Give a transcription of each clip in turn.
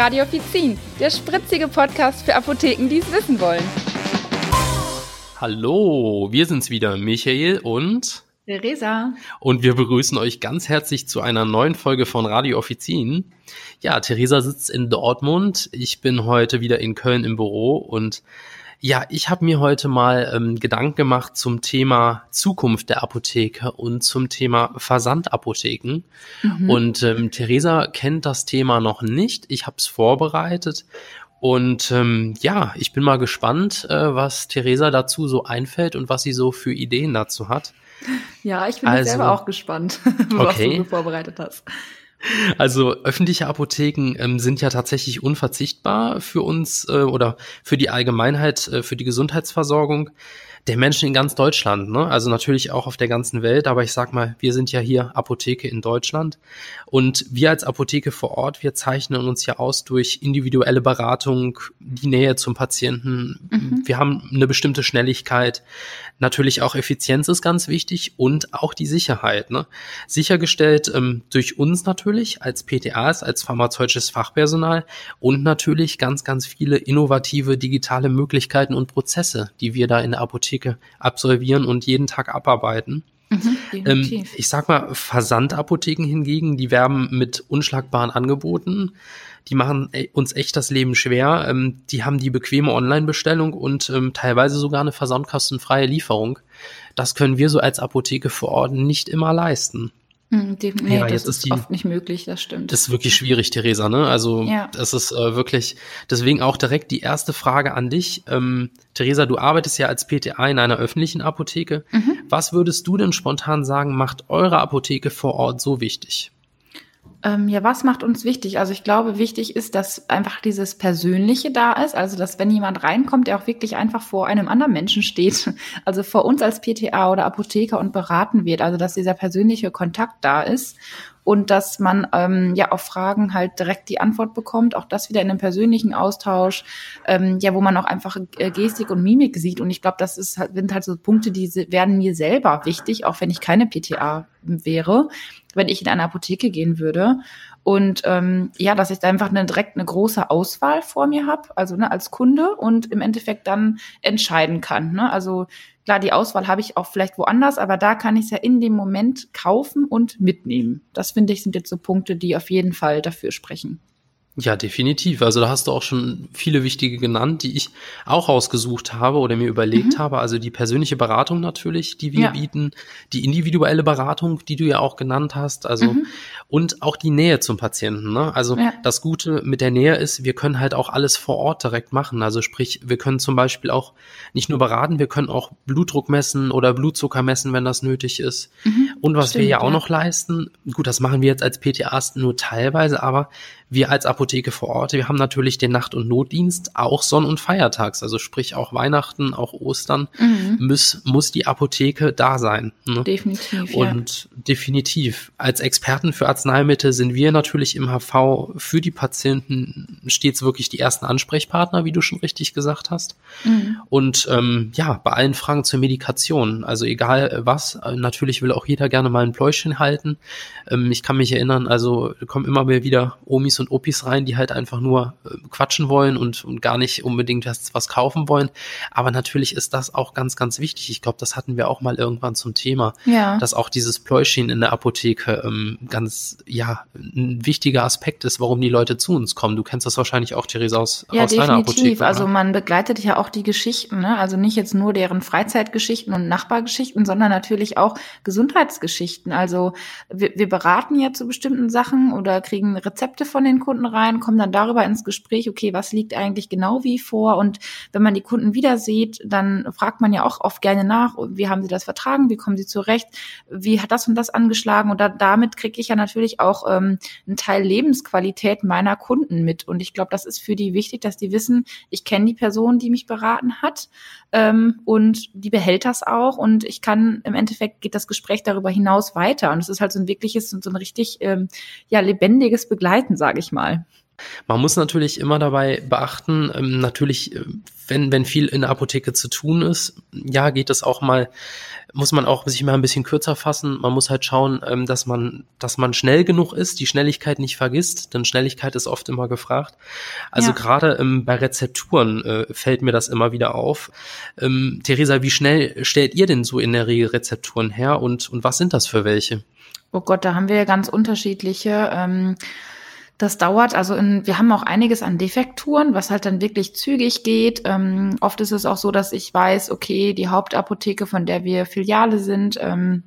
Radio Offizin, der spritzige Podcast für Apotheken, die es wissen wollen. Hallo, wir sind's wieder, Michael und Theresa. Und wir begrüßen euch ganz herzlich zu einer neuen Folge von Radio Offizin. Ja, Theresa sitzt in Dortmund. Ich bin heute wieder in Köln im Büro und ja, ich habe mir heute mal ähm, Gedanken gemacht zum Thema Zukunft der Apotheke und zum Thema Versandapotheken. Mhm. Und ähm, Theresa kennt das Thema noch nicht. Ich habe es vorbereitet. Und ähm, ja, ich bin mal gespannt, äh, was Theresa dazu so einfällt und was sie so für Ideen dazu hat. Ja, ich bin also, selber auch gespannt, was okay. du vorbereitet hast. Also öffentliche Apotheken ähm, sind ja tatsächlich unverzichtbar für uns äh, oder für die Allgemeinheit, äh, für die Gesundheitsversorgung der Menschen in ganz Deutschland, ne? Also natürlich auch auf der ganzen Welt, aber ich sag mal, wir sind ja hier Apotheke in Deutschland und wir als Apotheke vor Ort, wir zeichnen uns ja aus durch individuelle Beratung, die Nähe zum Patienten. Mhm. Wir haben eine bestimmte Schnelligkeit. Natürlich auch Effizienz ist ganz wichtig und auch die Sicherheit. Ne? Sichergestellt ähm, durch uns natürlich als PTAs, als pharmazeutisches Fachpersonal und natürlich ganz, ganz viele innovative digitale Möglichkeiten und Prozesse, die wir da in der Apotheke Apotheke absolvieren und jeden Tag abarbeiten. Mhm, ähm, ich sag mal, Versandapotheken hingegen, die werben mit unschlagbaren Angeboten. Die machen äh, uns echt das Leben schwer. Ähm, die haben die bequeme Online-Bestellung und ähm, teilweise sogar eine versandkostenfreie Lieferung. Das können wir so als Apotheke vor Ort nicht immer leisten. Hm, nee, ja, das ist, ist die, oft nicht möglich, das stimmt. Das ist wirklich schwierig, Theresa, ne? Also ja. das ist äh, wirklich, deswegen auch direkt die erste Frage an dich. Ähm, Theresa, du arbeitest ja als PTA in einer öffentlichen Apotheke. Mhm. Was würdest du denn spontan sagen, macht eure Apotheke vor Ort so wichtig? Ähm, ja, was macht uns wichtig? Also ich glaube, wichtig ist, dass einfach dieses Persönliche da ist. Also dass wenn jemand reinkommt, der auch wirklich einfach vor einem anderen Menschen steht, also vor uns als PTA oder Apotheker und beraten wird. Also dass dieser persönliche Kontakt da ist und dass man ähm, ja auf Fragen halt direkt die Antwort bekommt. Auch das wieder in einem persönlichen Austausch, ähm, ja, wo man auch einfach äh, Gestik und Mimik sieht. Und ich glaube, das ist halt, sind halt so Punkte, die werden mir selber wichtig, auch wenn ich keine PTA wäre, wenn ich in eine Apotheke gehen würde. Und ähm, ja, dass ich da einfach eine, direkt eine große Auswahl vor mir habe, also ne, als Kunde und im Endeffekt dann entscheiden kann. Ne? Also Klar, die Auswahl habe ich auch vielleicht woanders, aber da kann ich es ja in dem Moment kaufen und mitnehmen. Das finde ich sind jetzt so Punkte, die auf jeden Fall dafür sprechen. Ja, definitiv. Also da hast du auch schon viele wichtige genannt, die ich auch rausgesucht habe oder mir überlegt mhm. habe. Also die persönliche Beratung natürlich, die wir ja. bieten, die individuelle Beratung, die du ja auch genannt hast, also mhm. und auch die Nähe zum Patienten. Ne? Also ja. das Gute mit der Nähe ist, wir können halt auch alles vor Ort direkt machen. Also sprich, wir können zum Beispiel auch nicht nur beraten, wir können auch Blutdruck messen oder Blutzucker messen, wenn das nötig ist. Mhm. Und was Stimmt, wir ja auch noch leisten, gut, das machen wir jetzt als PTAs nur teilweise, aber wir als Apotheke vor Ort, wir haben natürlich den Nacht- und Notdienst auch Sonn- und Feiertags, also sprich auch Weihnachten, auch Ostern, mhm. muss, muss die Apotheke da sein. Ne? Definitiv. Und ja. definitiv. Als Experten für Arzneimittel sind wir natürlich im HV für die Patienten stets wirklich die ersten Ansprechpartner, wie du schon richtig gesagt hast. Mhm. Und ähm, ja, bei allen Fragen zur Medikation, also egal was, natürlich will auch jeder gerne mal ein Pläuschen halten. Ähm, ich kann mich erinnern, also kommen immer mehr wieder Omis und Opis rein, die halt einfach nur äh, quatschen wollen und, und gar nicht unbedingt was, was kaufen wollen. Aber natürlich ist das auch ganz, ganz wichtig. Ich glaube, das hatten wir auch mal irgendwann zum Thema, ja. dass auch dieses Pläuschen in der Apotheke ähm, ganz, ja, ein wichtiger Aspekt ist, warum die Leute zu uns kommen. Du kennst das wahrscheinlich auch, Theresa, aus, ja, aus deiner Apotheke. Also man begleitet ja auch die Geschichten, ne? also nicht jetzt nur deren Freizeitgeschichten und Nachbargeschichten, sondern natürlich auch Gesundheitsgeschichten. Also wir, wir beraten ja zu bestimmten Sachen oder kriegen Rezepte von den den Kunden rein, kommen dann darüber ins Gespräch, okay, was liegt eigentlich genau wie vor? Und wenn man die Kunden wieder sieht, dann fragt man ja auch oft gerne nach, wie haben sie das vertragen, wie kommen sie zurecht, wie hat das und das angeschlagen? Und da, damit kriege ich ja natürlich auch ähm, einen Teil Lebensqualität meiner Kunden mit. Und ich glaube, das ist für die wichtig, dass die wissen, ich kenne die Person, die mich beraten hat ähm, und die behält das auch und ich kann im Endeffekt geht das Gespräch darüber hinaus weiter und es ist halt so ein wirkliches und so ein richtig ähm, ja lebendiges Begleiten, sage ich mal. Man muss natürlich immer dabei beachten, ähm, natürlich, äh, wenn, wenn viel in der Apotheke zu tun ist, ja, geht es auch mal, muss man auch sich mal ein bisschen kürzer fassen. Man muss halt schauen, ähm, dass man, dass man schnell genug ist, die Schnelligkeit nicht vergisst, denn Schnelligkeit ist oft immer gefragt. Also ja. gerade ähm, bei Rezepturen äh, fällt mir das immer wieder auf. Theresa, wie schnell stellt ihr denn so in der Regel Rezepturen her und, und was sind das für welche? Oh Gott, da haben wir ja ganz unterschiedliche. Ähm das dauert, also in, wir haben auch einiges an Defekturen, was halt dann wirklich zügig geht. Ähm, oft ist es auch so, dass ich weiß, okay, die Hauptapotheke, von der wir Filiale sind, ähm,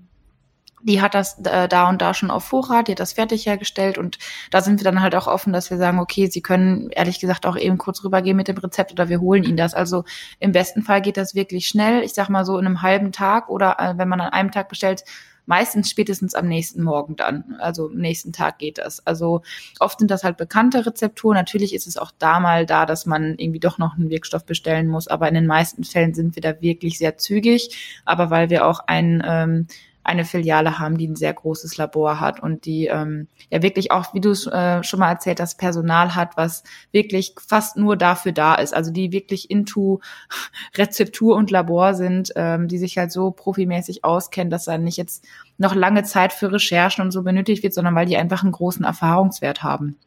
die hat das äh, da und da schon auf Vorrat, die hat das fertig hergestellt und da sind wir dann halt auch offen, dass wir sagen, okay, Sie können ehrlich gesagt auch eben kurz rübergehen mit dem Rezept oder wir holen Ihnen das. Also im besten Fall geht das wirklich schnell. Ich sag mal so in einem halben Tag oder äh, wenn man an einem Tag bestellt, meistens spätestens am nächsten Morgen dann. Also am nächsten Tag geht das. Also oft sind das halt bekannte Rezepturen. Natürlich ist es auch da mal da, dass man irgendwie doch noch einen Wirkstoff bestellen muss. Aber in den meisten Fällen sind wir da wirklich sehr zügig. Aber weil wir auch ein ähm, eine Filiale haben, die ein sehr großes Labor hat und die ähm, ja wirklich auch, wie du es äh, schon mal erzählt hast, Personal hat, was wirklich fast nur dafür da ist. Also die wirklich into Rezeptur und Labor sind, ähm, die sich halt so profimäßig auskennen, dass dann nicht jetzt noch lange Zeit für Recherchen und so benötigt wird, sondern weil die einfach einen großen Erfahrungswert haben.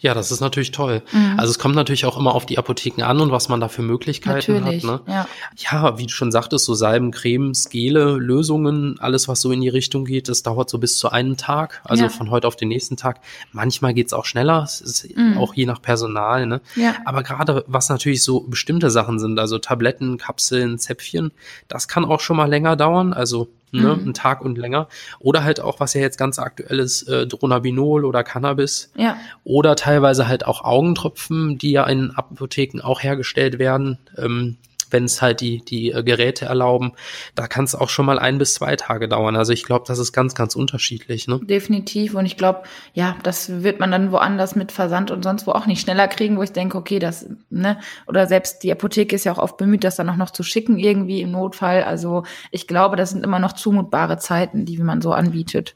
Ja, das ist natürlich toll. Mhm. Also es kommt natürlich auch immer auf die Apotheken an und was man da für Möglichkeiten natürlich, hat. Ne? Ja. ja, wie du schon sagtest, so Salben, Cremes, Gele, Lösungen, alles, was so in die Richtung geht, das dauert so bis zu einem Tag, also ja. von heute auf den nächsten Tag. Manchmal geht's auch schneller, es ist mhm. auch je nach Personal. Ne? Ja. Aber gerade was natürlich so bestimmte Sachen sind, also Tabletten, Kapseln, Zäpfchen, das kann auch schon mal länger dauern. Also ne, mhm. einen Tag und länger. Oder halt auch, was ja jetzt ganz aktuell ist, äh, Dronabinol oder Cannabis. Ja. Oder teilweise halt auch Augentropfen, die ja in Apotheken auch hergestellt werden. Ähm, wenn es halt die, die äh, Geräte erlauben. Da kann es auch schon mal ein bis zwei Tage dauern. Also ich glaube, das ist ganz, ganz unterschiedlich. Ne? Definitiv. Und ich glaube, ja, das wird man dann woanders mit Versand und sonst wo auch nicht schneller kriegen, wo ich denke, okay, das, ne, oder selbst die Apotheke ist ja auch oft bemüht, das dann auch noch zu schicken, irgendwie im Notfall. Also ich glaube, das sind immer noch zumutbare Zeiten, die man so anbietet.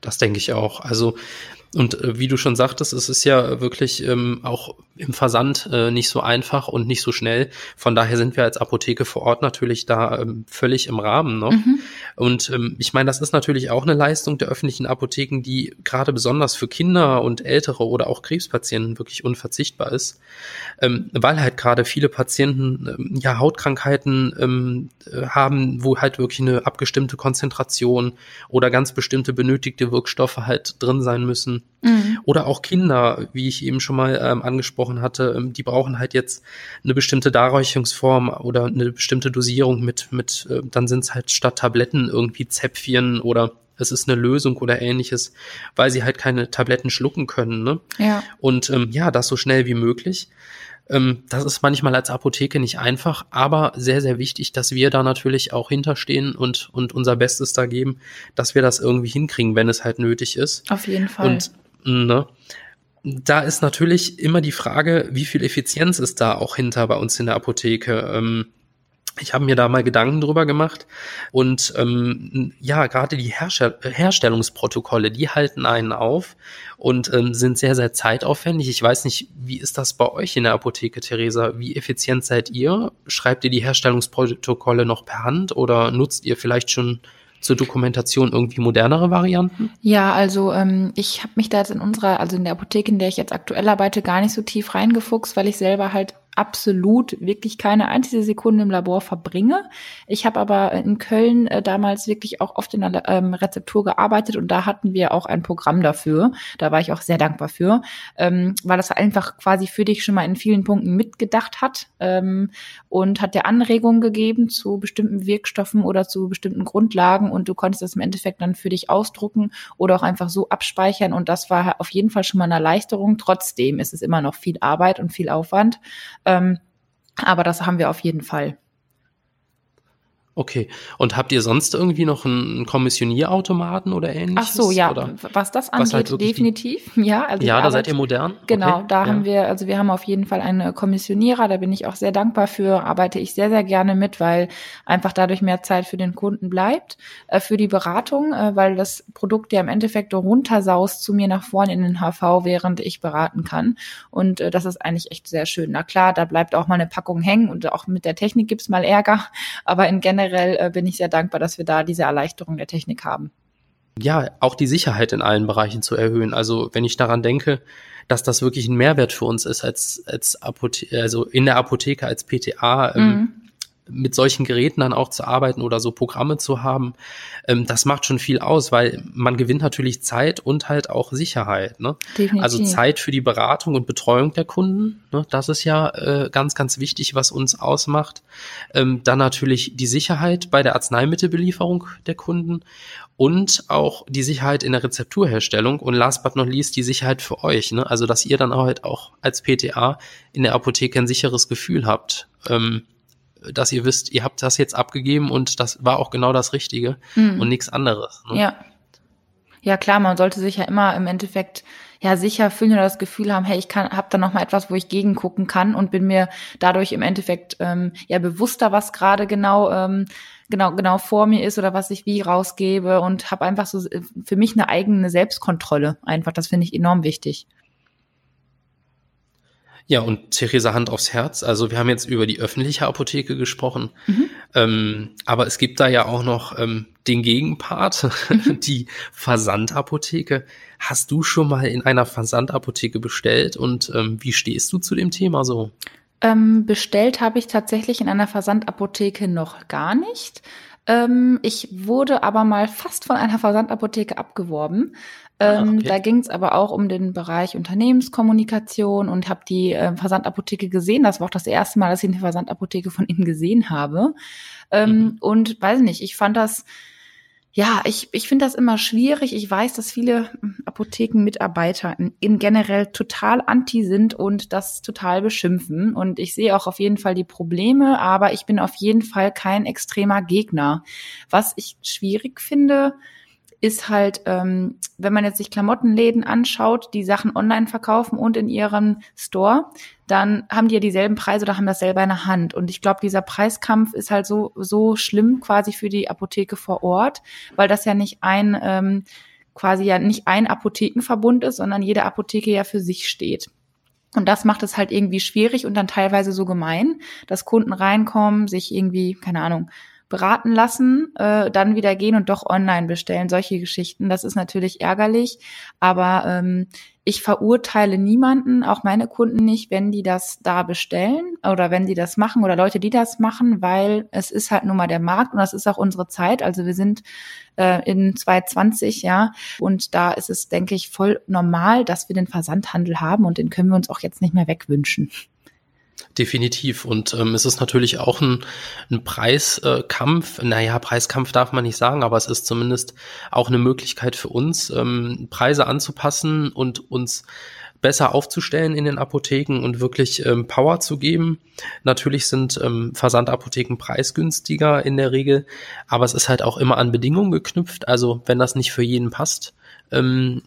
Das denke ich auch. Also und äh, wie du schon sagtest, es ist ja wirklich ähm, auch im Versand äh, nicht so einfach und nicht so schnell. Von daher sind wir als Apotheke vor Ort natürlich da ähm, völlig im Rahmen. Ne? Mhm. Und ähm, ich meine, das ist natürlich auch eine Leistung der öffentlichen Apotheken, die gerade besonders für Kinder und Ältere oder auch Krebspatienten wirklich unverzichtbar ist, ähm, weil halt gerade viele Patienten ähm, ja Hautkrankheiten ähm, äh, haben, wo halt wirklich eine abgestimmte Konzentration oder ganz bestimmte benötigte Wirkstoffe halt drin sein müssen. Mhm. Oder auch Kinder, wie ich eben schon mal ähm, angesprochen hatte, ähm, die brauchen halt jetzt eine bestimmte Darreichungsform oder eine bestimmte Dosierung mit, mit äh, dann sind es halt statt Tabletten irgendwie Zäpfchen oder es ist eine Lösung oder ähnliches, weil sie halt keine Tabletten schlucken können. Ne? Ja. Und ähm, ja, das so schnell wie möglich. Ähm, das ist manchmal als Apotheke nicht einfach, aber sehr, sehr wichtig, dass wir da natürlich auch hinterstehen und, und unser Bestes da geben, dass wir das irgendwie hinkriegen, wenn es halt nötig ist. Auf jeden Fall. Und ne, da ist natürlich immer die Frage, wie viel Effizienz ist da auch hinter bei uns in der Apotheke. Ähm, ich habe mir da mal Gedanken drüber gemacht und ähm, ja, gerade die Herstell Herstellungsprotokolle, die halten einen auf und ähm, sind sehr, sehr zeitaufwendig. Ich weiß nicht, wie ist das bei euch in der Apotheke, Theresa? Wie effizient seid ihr? Schreibt ihr die Herstellungsprotokolle noch per Hand oder nutzt ihr vielleicht schon zur Dokumentation irgendwie modernere Varianten? Ja, also ähm, ich habe mich da jetzt in unserer, also in der Apotheke, in der ich jetzt aktuell arbeite, gar nicht so tief reingefuchst, weil ich selber halt absolut wirklich keine einzige Sekunde im Labor verbringe. Ich habe aber in Köln äh, damals wirklich auch oft in der ähm, Rezeptur gearbeitet und da hatten wir auch ein Programm dafür. Da war ich auch sehr dankbar für, ähm, weil das einfach quasi für dich schon mal in vielen Punkten mitgedacht hat ähm, und hat dir Anregungen gegeben zu bestimmten Wirkstoffen oder zu bestimmten Grundlagen und du konntest das im Endeffekt dann für dich ausdrucken oder auch einfach so abspeichern und das war auf jeden Fall schon mal eine Erleichterung. Trotzdem ist es immer noch viel Arbeit und viel Aufwand. Ähm, aber das haben wir auf jeden Fall. Okay. Und habt ihr sonst irgendwie noch einen Kommissionierautomaten oder ähnliches? Ach so, ja. Oder was das angeht, was halt definitiv. Ja, also ja, da seid arbeite- ihr modern? Genau, okay. da ja. haben wir, also wir haben auf jeden Fall einen Kommissionierer, da bin ich auch sehr dankbar für, arbeite ich sehr, sehr gerne mit, weil einfach dadurch mehr Zeit für den Kunden bleibt, äh, für die Beratung, äh, weil das Produkt ja im Endeffekt runtersaust zu mir nach vorne in den HV, während ich beraten kann. Und äh, das ist eigentlich echt sehr schön. Na klar, da bleibt auch mal eine Packung hängen und auch mit der Technik gibt's mal Ärger, aber in generell äh, bin ich sehr dankbar, dass wir da diese Erleichterung der Technik haben. ja, auch die Sicherheit in allen Bereichen zu erhöhen. Also wenn ich daran denke, dass das wirklich ein Mehrwert für uns ist, als, als Apothe also in der Apotheke als PTA, ähm, Mhm. Mit solchen Geräten dann auch zu arbeiten oder so Programme zu haben, ähm, das macht schon viel aus, weil man gewinnt natürlich Zeit und halt auch Sicherheit. Ne? Definitiv. Also Zeit für die Beratung und Betreuung der Kunden, ne? das ist ja äh, ganz, ganz wichtig, was uns ausmacht. Ähm, dann natürlich die Sicherheit bei der Arzneimittelbelieferung der Kunden und auch die Sicherheit in der Rezepturherstellung und last but not least die Sicherheit für euch. Ne? Also dass ihr dann halt auch als PTA in der Apotheke ein sicheres Gefühl habt. Ähm, dass ihr wisst, ihr habt das jetzt abgegeben und das war auch genau das Richtige Mhm. und nichts anderes. Ne? Ja. Ja, klar, man sollte sich ja immer im Endeffekt ja sicher fühlen oder das Gefühl haben, hey, ich kann, habe da noch mal etwas, wo ich gegengucken kann und bin mir dadurch im Endeffekt ähm, ja bewusster, was gerade genau ähm, genau genau vor mir ist oder was ich wie rausgebe und habe einfach so äh, für mich eine eigene Selbstkontrolle. Einfach, das finde ich enorm wichtig. Ja, und Theresa Hand aufs Herz. Also wir haben jetzt über die öffentliche Apotheke gesprochen, Mhm. ähm, aber es gibt da ja auch noch ähm, den Gegenpart, die Versandapotheke. Hast du schon mal in einer Versandapotheke bestellt und ähm, wie stehst du zu dem Thema so? Ähm, bestellt habe ich tatsächlich in einer Versandapotheke noch gar nicht. Ähm, ich wurde aber mal fast von einer Versandapotheke abgeworben. Ah, Ähm, okay. Da ging es aber auch um den Bereich Unternehmenskommunikation und habe die äh, Versandapotheke gesehen. Das war auch das erste Mal, dass ich eine Versandapotheke von innen gesehen habe. Ähm, Mhm. Und weiß nicht, ich fand das, ja, ich, ich finde das immer schwierig. Ich weiß, dass viele hm, Apothekenmitarbeiter in, in generell total anti sind und das total beschimpfen. Und ich sehe auch auf jeden Fall die Probleme, aber ich bin auf jeden Fall kein extremer Gegner. Was ich schwierig finde, ist halt, ähm, wenn man jetzt sich Klamottenläden anschaut, die Sachen online verkaufen und in ihrem Store, dann haben die ja dieselben Preise oder haben das selber in der Hand. Und ich glaube, dieser Preiskampf ist halt so, so schlimm quasi für die Apotheke vor Ort, weil das ja nicht ein, ähm, quasi ja nicht ein Apothekenverbund ist, sondern jede Apotheke ja für sich steht. Und das macht es halt irgendwie schwierig und dann teilweise so gemein, dass Kunden reinkommen, sich irgendwie, keine Ahnung, beraten lassen, äh, dann wieder gehen und doch online bestellen. Solche Geschichten, das ist natürlich ärgerlich, aber ähm, ich verurteile niemanden, auch meine Kunden nicht, wenn die das da bestellen oder wenn die das machen oder Leute, die das machen, weil es ist halt nun mal der Markt und das ist auch unsere Zeit. Also wir sind äh, in 2020, ja, und da ist es, denke ich, voll normal, dass wir den Versandhandel haben und den können wir uns auch jetzt nicht mehr wegwünschen. Definitiv. Und ähm, es ist natürlich auch ein, ein Preiskampf. Naja, Preiskampf darf man nicht sagen, aber es ist zumindest auch eine Möglichkeit für uns, ähm, Preise anzupassen und uns besser aufzustellen in den Apotheken und wirklich ähm, Power zu geben. Natürlich sind ähm, Versandapotheken preisgünstiger in der Regel, aber es ist halt auch immer an Bedingungen geknüpft. Also wenn das nicht für jeden passt, ähm,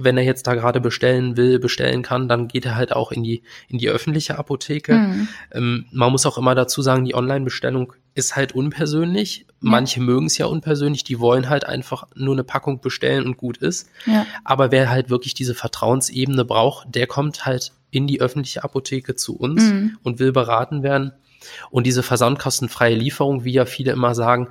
wenn er jetzt da gerade bestellen will, bestellen kann, dann geht er halt auch in die, in die öffentliche Apotheke. Mhm. Ähm, man muss auch immer dazu sagen, die Online-Bestellung ist halt unpersönlich. Manche mögen es ja unpersönlich, die wollen halt einfach nur eine Packung bestellen und gut ist. Ja. Aber wer halt wirklich diese Vertrauensebene braucht, der kommt halt in die öffentliche Apotheke zu uns Mhm. und will beraten werden. Und diese versandkostenfreie Lieferung, wie ja viele immer sagen,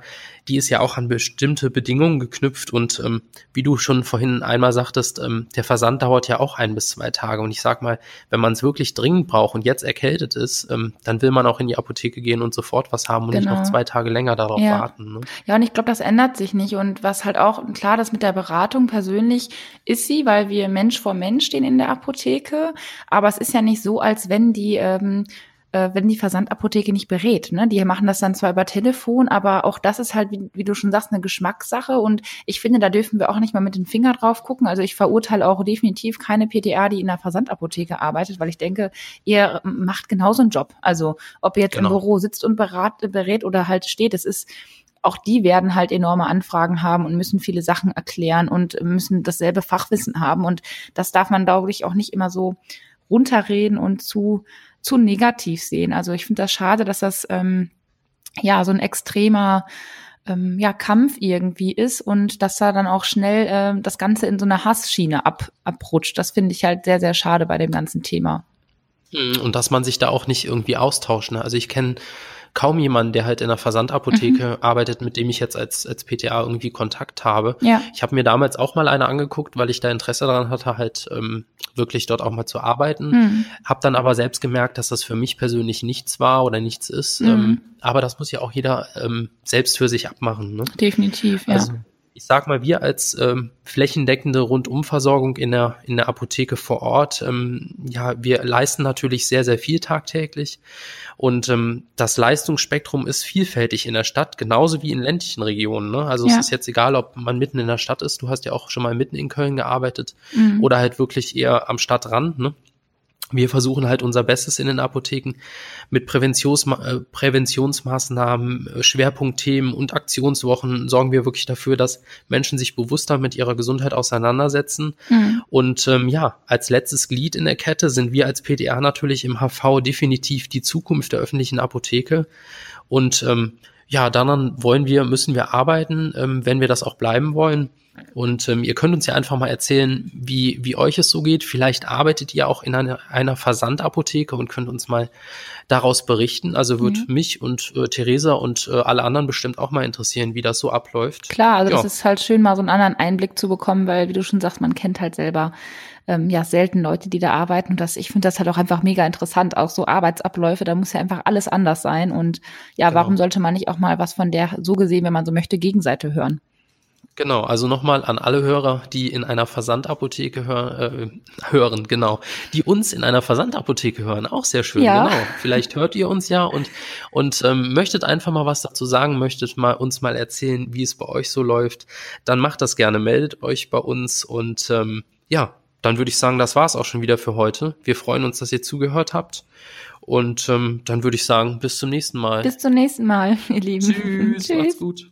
die ist ja auch an bestimmte Bedingungen geknüpft. Und ähm, wie du schon vorhin einmal sagtest, ähm, der Versand dauert ja auch ein bis zwei Tage. Und ich sag mal, wenn man es wirklich dringend braucht und jetzt erkältet ist, ähm, dann will man auch in die Apotheke gehen und sofort was haben und nicht Genau. noch zwei Tage länger darauf Ja. warten. Ne? Ja, und ich glaube, das ändert sich nicht. Und was halt auch, klar, das mit der Beratung persönlich ist sie, weil wir Mensch vor Mensch stehen in der Apotheke. Aber es ist ja nicht so, als wenn die, ähm, äh, wenn die Versandapotheke nicht berät. Ne? Die machen das dann zwar über Telefon, aber auch das ist halt, wie, wie du schon sagst, eine Geschmackssache. Und ich finde, da dürfen wir auch nicht mal mit den Finger drauf gucken. Also ich verurteile auch definitiv keine PTA, die in der Versandapotheke arbeitet, weil ich denke, ihr macht genauso einen Job. Also ob ihr jetzt Genau. im Büro sitzt und berat, berät oder halt steht, es ist auch die werden halt enorme Anfragen haben und müssen viele Sachen erklären und müssen dasselbe Fachwissen haben. Und das darf man, glaube ich, auch nicht immer so runterreden und zu, zu negativ sehen. Also ich finde das schade, dass das ähm, ja so ein extremer ähm, ja, Kampf irgendwie ist und dass da dann auch schnell ähm, das Ganze in so eine Hassschiene ab, abrutscht. Das finde ich halt sehr, sehr schade bei dem ganzen Thema. Hm, und dass man sich da auch nicht irgendwie austauscht. Ne? Also ich kenne kaum jemanden, der halt in einer Versandapotheke mhm. arbeitet, mit dem ich jetzt als, als PTA irgendwie Kontakt habe. Ja. Ich habe mir damals auch mal eine angeguckt, weil ich da Interesse daran hatte, halt ähm, wirklich dort auch mal zu arbeiten. Mhm. Habe dann aber selbst gemerkt, dass das für mich persönlich nichts war oder nichts ist. Mhm. Ähm, aber das muss ja auch jeder ähm, selbst für sich abmachen. Ne? Definitiv, ja. Also, ich sag mal, wir als ähm, flächendeckende Rundumversorgung in der, in der Apotheke vor Ort, ähm, ja, wir leisten natürlich sehr, sehr viel tagtäglich. Und ähm, das Leistungsspektrum ist vielfältig in der Stadt, genauso wie in ländlichen Regionen. Ne? Also ja. es ist jetzt egal, ob man mitten in der Stadt ist, du hast ja auch schon mal mitten in Köln gearbeitet mhm. oder halt wirklich eher am Stadtrand. Ne? Wir versuchen halt unser Bestes in den Apotheken mit Präventions äh, Präventionsmaßnahmen, äh, Schwerpunktthemen und Aktionswochen sorgen wir wirklich dafür, dass Menschen sich bewusster mit ihrer Gesundheit auseinandersetzen. Mhm. Und ähm, ja, als letztes Glied in der Kette sind wir als PDA natürlich im HV definitiv die Zukunft der öffentlichen Apotheke. Und ähm, ja, daran wollen wir, müssen wir arbeiten, ähm, wenn wir das auch bleiben wollen. Und ähm, ihr könnt uns ja einfach mal erzählen, wie, wie euch es so geht. Vielleicht arbeitet ihr auch in einer, einer Versandapotheke und könnt uns mal daraus berichten. Also wird mhm. mich und äh, Theresa und äh, alle anderen bestimmt auch mal interessieren, wie das so abläuft. Klar, also ja. das ist halt schön, mal so einen anderen Einblick zu bekommen, weil, wie du schon sagst, man kennt halt selber ähm, ja selten Leute, die da arbeiten. Und das, ich finde das halt auch einfach mega interessant, auch so Arbeitsabläufe, da muss ja einfach alles anders sein. Und ja, genau. warum sollte man nicht auch mal was von der, so gesehen, wenn man so möchte, Gegenseite hören? Genau, also nochmal an alle Hörer, die in einer Versandapotheke hör, äh, hören, genau, die uns in einer Versandapotheke hören, auch sehr schön, ja. genau. Vielleicht hört ihr uns ja und und ähm, möchtet einfach mal was dazu sagen, möchtet mal uns mal erzählen, wie es bei euch so läuft, dann macht das gerne, meldet euch bei uns und ähm, ja, dann würde ich sagen, das war's auch schon wieder für heute. Wir freuen uns, dass ihr zugehört habt und ähm, dann würde ich sagen, bis zum nächsten Mal. Bis zum nächsten Mal, ihr Lieben. Tschüss, Tschüss. macht's gut.